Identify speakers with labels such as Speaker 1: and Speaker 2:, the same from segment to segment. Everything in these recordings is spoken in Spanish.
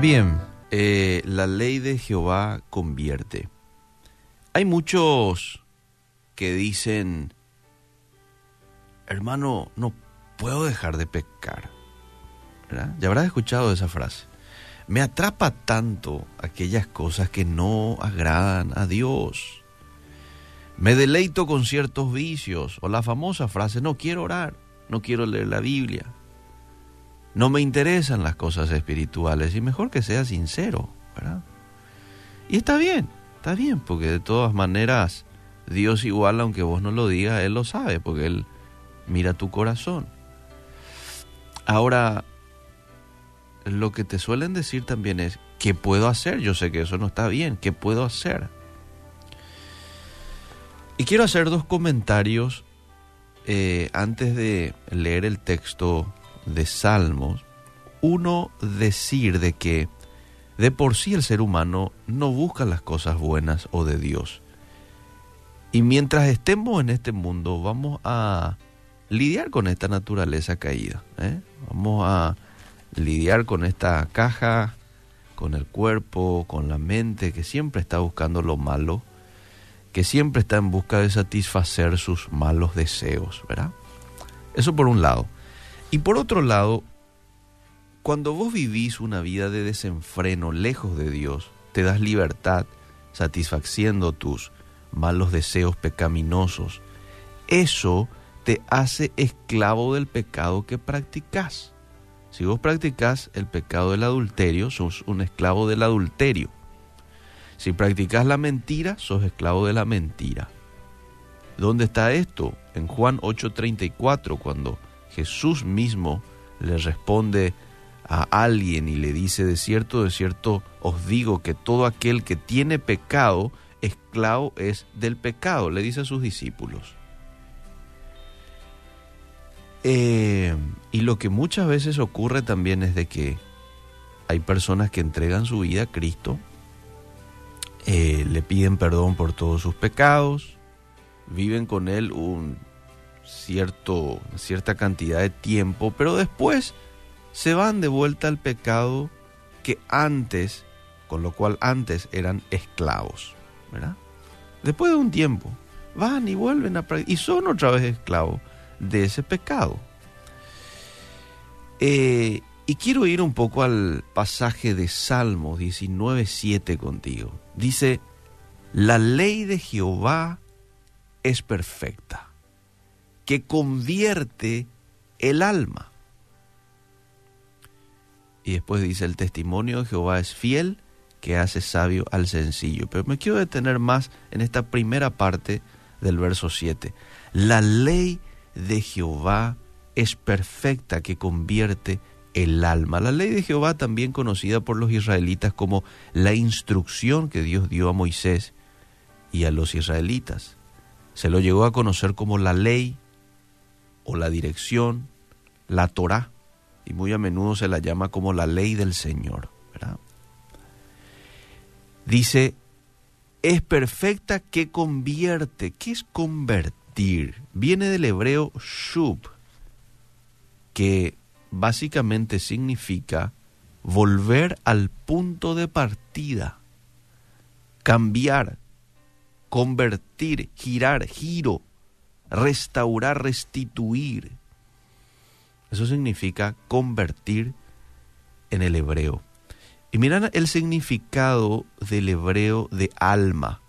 Speaker 1: Bien, eh, la ley de Jehová convierte. Hay muchos que dicen, hermano, no puedo dejar de pecar. Ya habrás escuchado esa frase. Me atrapa tanto aquellas cosas que no agradan a Dios. Me deleito con ciertos vicios. O la famosa frase, no quiero orar, no quiero leer la Biblia. No me interesan las cosas espirituales. Y mejor que sea sincero, ¿verdad? Y está bien, está bien, porque de todas maneras Dios igual, aunque vos no lo digas, Él lo sabe, porque Él mira tu corazón. Ahora, lo que te suelen decir también es, ¿qué puedo hacer? Yo sé que eso no está bien, ¿qué puedo hacer? Y quiero hacer dos comentarios eh, antes de leer el texto de Salmos. Uno, decir de que de por sí el ser humano no busca las cosas buenas o de Dios. Y mientras estemos en este mundo vamos a lidiar con esta naturaleza caída. ¿eh? Vamos a lidiar con esta caja, con el cuerpo, con la mente que siempre está buscando lo malo, que siempre está en busca de satisfacer sus malos deseos, ¿verdad? Eso por un lado. Y por otro lado, cuando vos vivís una vida de desenfreno lejos de Dios, te das libertad satisfaciendo tus malos deseos pecaminosos, eso te hace esclavo del pecado que practicas. Si vos practicas el pecado del adulterio, sos un esclavo del adulterio. Si practicas la mentira, sos esclavo de la mentira. ¿Dónde está esto? En Juan 8:34, cuando Jesús mismo le responde a alguien y le dice, de cierto, de cierto, os digo que todo aquel que tiene pecado, esclavo es del pecado, le dice a sus discípulos. Eh, y lo que muchas veces ocurre también es de que hay personas que entregan su vida a Cristo, eh, le piden perdón por todos sus pecados, viven con Él un cierto, cierta cantidad de tiempo, pero después se van de vuelta al pecado que antes, con lo cual antes eran esclavos, ¿verdad? Después de un tiempo, van y vuelven a y son otra vez esclavos de ese pecado. Eh, y quiero ir un poco al pasaje de Salmo 19.7 contigo. Dice, la ley de Jehová es perfecta, que convierte el alma. Y después dice, el testimonio de Jehová es fiel, que hace sabio al sencillo. Pero me quiero detener más en esta primera parte del verso 7. La ley de Jehová es perfecta que convierte el alma. La ley de Jehová, también conocida por los israelitas como la instrucción que Dios dio a Moisés y a los israelitas. Se lo llegó a conocer como la ley o la dirección, la Torá, y muy a menudo se la llama como la ley del Señor. Dice, es perfecta que convierte. ¿Qué es convertir? viene del hebreo shub, que básicamente significa volver al punto de partida, cambiar, convertir, girar, giro, restaurar, restituir. Eso significa convertir en el hebreo. Y miran el significado del hebreo de alma,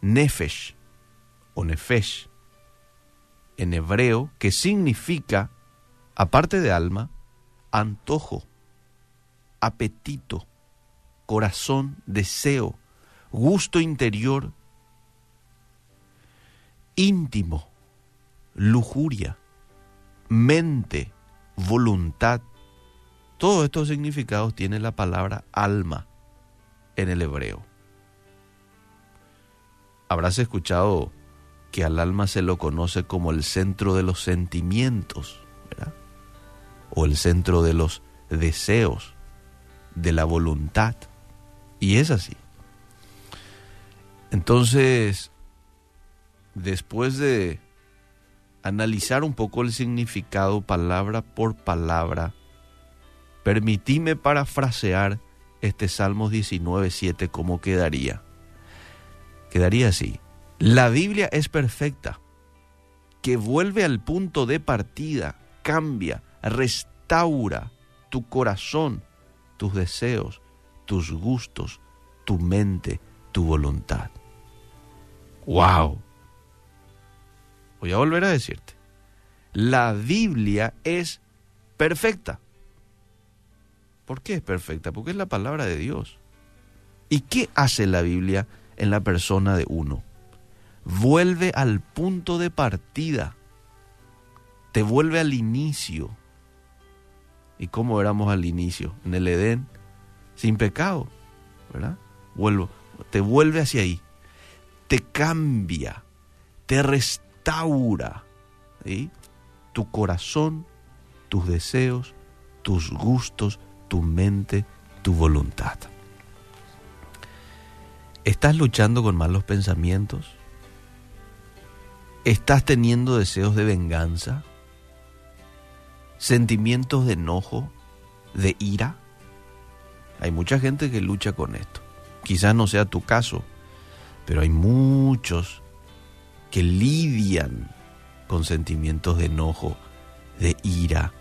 Speaker 1: nefesh o nefesh en hebreo que significa, aparte de alma, antojo, apetito, corazón, deseo, gusto interior, íntimo, lujuria, mente, voluntad. Todos estos significados tiene la palabra alma en el hebreo. Habrás escuchado que al alma se lo conoce como el centro de los sentimientos, ¿verdad? o el centro de los deseos, de la voluntad. Y es así. Entonces, después de analizar un poco el significado palabra por palabra, permitíme parafrasear este Salmos 19, 7, ¿cómo quedaría? Quedaría así. La Biblia es perfecta, que vuelve al punto de partida, cambia, restaura tu corazón, tus deseos, tus gustos, tu mente, tu voluntad. ¡Wow! Voy a volver a decirte. La Biblia es perfecta. ¿Por qué es perfecta? Porque es la palabra de Dios. ¿Y qué hace la Biblia en la persona de uno? Vuelve al punto de partida. Te vuelve al inicio. ¿Y cómo éramos al inicio? En el Edén, sin pecado, ¿verdad? Te vuelve hacia ahí. Te cambia, te restaura. ¿Sí? tu corazón, tus deseos, tus gustos, tu mente, tu voluntad. ¿Estás luchando con malos pensamientos? ¿Estás teniendo deseos de venganza? ¿Sentimientos de enojo? ¿De ira? Hay mucha gente que lucha con esto. Quizás no sea tu caso, pero hay muchos que lidian con sentimientos de enojo, de ira,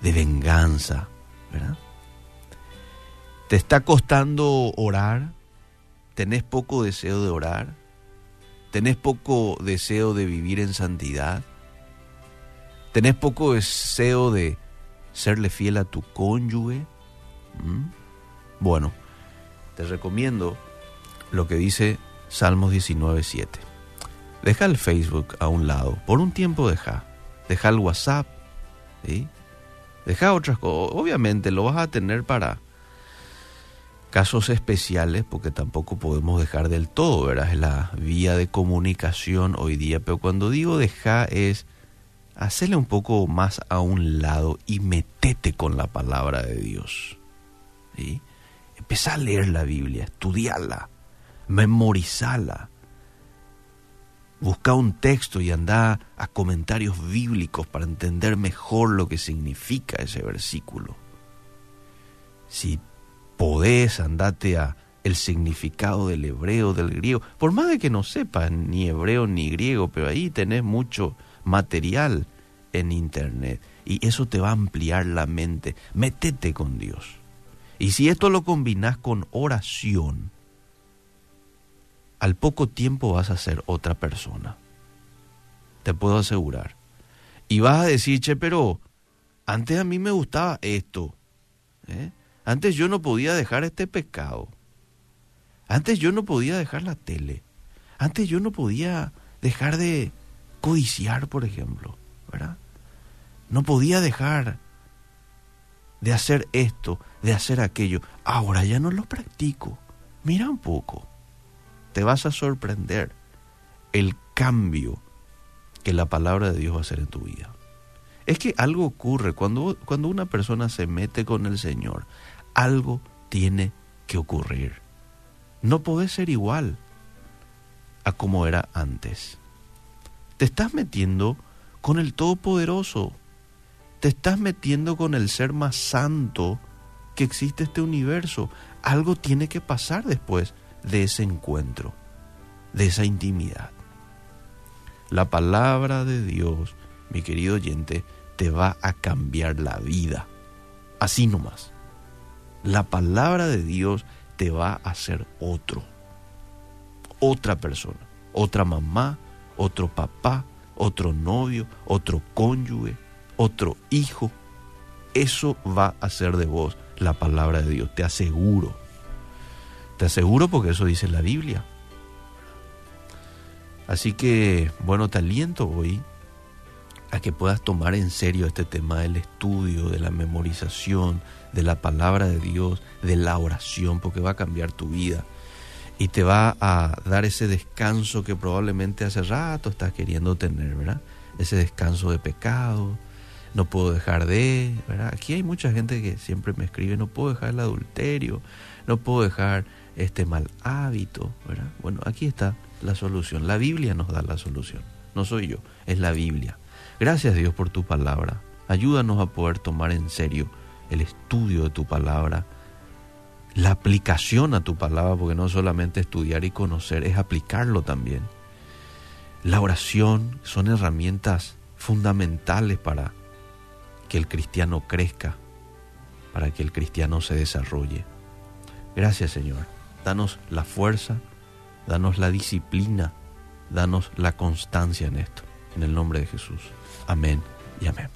Speaker 1: de venganza, ¿verdad? ¿Te está costando orar? ¿Tenés poco deseo de orar? ¿Tenés poco deseo de vivir en santidad? ¿Tenés poco deseo de serle fiel a tu cónyuge? ¿Mm? Bueno, te recomiendo lo que dice Salmos 19.7. Deja el Facebook a un lado, por un tiempo deja. Deja el WhatsApp, ¿sí? Deja otras cosas. Obviamente lo vas a tener para casos especiales, porque tampoco podemos dejar del todo, ¿verdad? Es la vía de comunicación hoy día. Pero cuando digo deja es hacerle un poco más a un lado y metete con la palabra de Dios. ¿sí? Empezá a leer la Biblia, estudiarla, memorizarla Busca un texto y anda a comentarios bíblicos para entender mejor lo que significa ese versículo. Si podés, andate a el significado del hebreo, del griego, por más de que no sepas ni hebreo ni griego, pero ahí tenés mucho material en internet y eso te va a ampliar la mente. Métete con Dios. Y si esto lo combinas con oración, al poco tiempo vas a ser otra persona. Te puedo asegurar. Y vas a decir, che, pero antes a mí me gustaba esto. ¿eh? Antes yo no podía dejar este pecado. Antes yo no podía dejar la tele. Antes yo no podía dejar de codiciar, por ejemplo. No podía dejar de hacer esto, de hacer aquello. Ahora ya no lo practico. Mira un poco te vas a sorprender el cambio que la palabra de Dios va a hacer en tu vida. Es que algo ocurre cuando, cuando una persona se mete con el Señor, algo tiene que ocurrir. No podés ser igual a como era antes. Te estás metiendo con el Todopoderoso. Te estás metiendo con el ser más santo que existe este universo. Algo tiene que pasar después de ese encuentro, de esa intimidad. La palabra de Dios, mi querido oyente, te va a cambiar la vida. Así nomás. La palabra de Dios te va a hacer otro. Otra persona. Otra mamá, otro papá, otro novio, otro cónyuge, otro hijo. Eso va a ser de vos la palabra de Dios, te aseguro. Te aseguro porque eso dice la Biblia. Así que, bueno, te aliento hoy a que puedas tomar en serio este tema del estudio, de la memorización, de la palabra de Dios, de la oración, porque va a cambiar tu vida y te va a dar ese descanso que probablemente hace rato estás queriendo tener, ¿verdad? Ese descanso de pecado, no puedo dejar de, ¿verdad? Aquí hay mucha gente que siempre me escribe, no puedo dejar el adulterio, no puedo dejar este mal hábito, ¿verdad? Bueno, aquí está la solución. La Biblia nos da la solución. No soy yo, es la Biblia. Gracias Dios por tu palabra. Ayúdanos a poder tomar en serio el estudio de tu palabra, la aplicación a tu palabra, porque no solamente estudiar y conocer, es aplicarlo también. La oración son herramientas fundamentales para que el cristiano crezca, para que el cristiano se desarrolle. Gracias Señor. Danos la fuerza, danos la disciplina, danos la constancia en esto. En el nombre de Jesús. Amén y amén.